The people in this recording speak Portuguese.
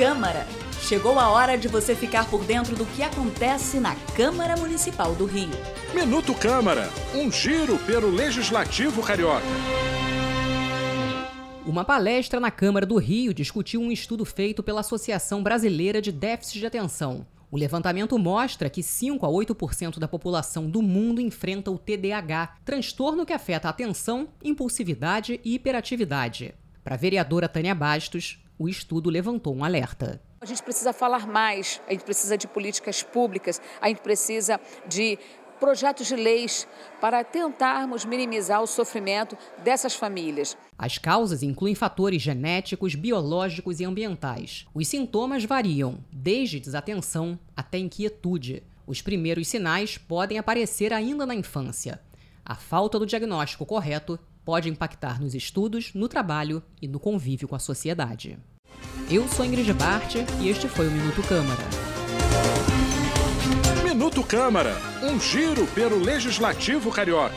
Câmara. Chegou a hora de você ficar por dentro do que acontece na Câmara Municipal do Rio. Minuto Câmara, um giro pelo Legislativo Carioca. Uma palestra na Câmara do Rio discutiu um estudo feito pela Associação Brasileira de Déficit de Atenção. O levantamento mostra que 5 a 8% da população do mundo enfrenta o TDAH, transtorno que afeta a atenção, impulsividade e hiperatividade. Para a vereadora Tânia Bastos, o estudo levantou um alerta. A gente precisa falar mais, a gente precisa de políticas públicas, a gente precisa de projetos de leis para tentarmos minimizar o sofrimento dessas famílias. As causas incluem fatores genéticos, biológicos e ambientais. Os sintomas variam, desde desatenção até inquietude. Os primeiros sinais podem aparecer ainda na infância. A falta do diagnóstico correto pode impactar nos estudos, no trabalho e no convívio com a sociedade. Eu sou Ingrid Bart e este foi o Minuto Câmara. Minuto Câmara, um giro pelo Legislativo Carioca.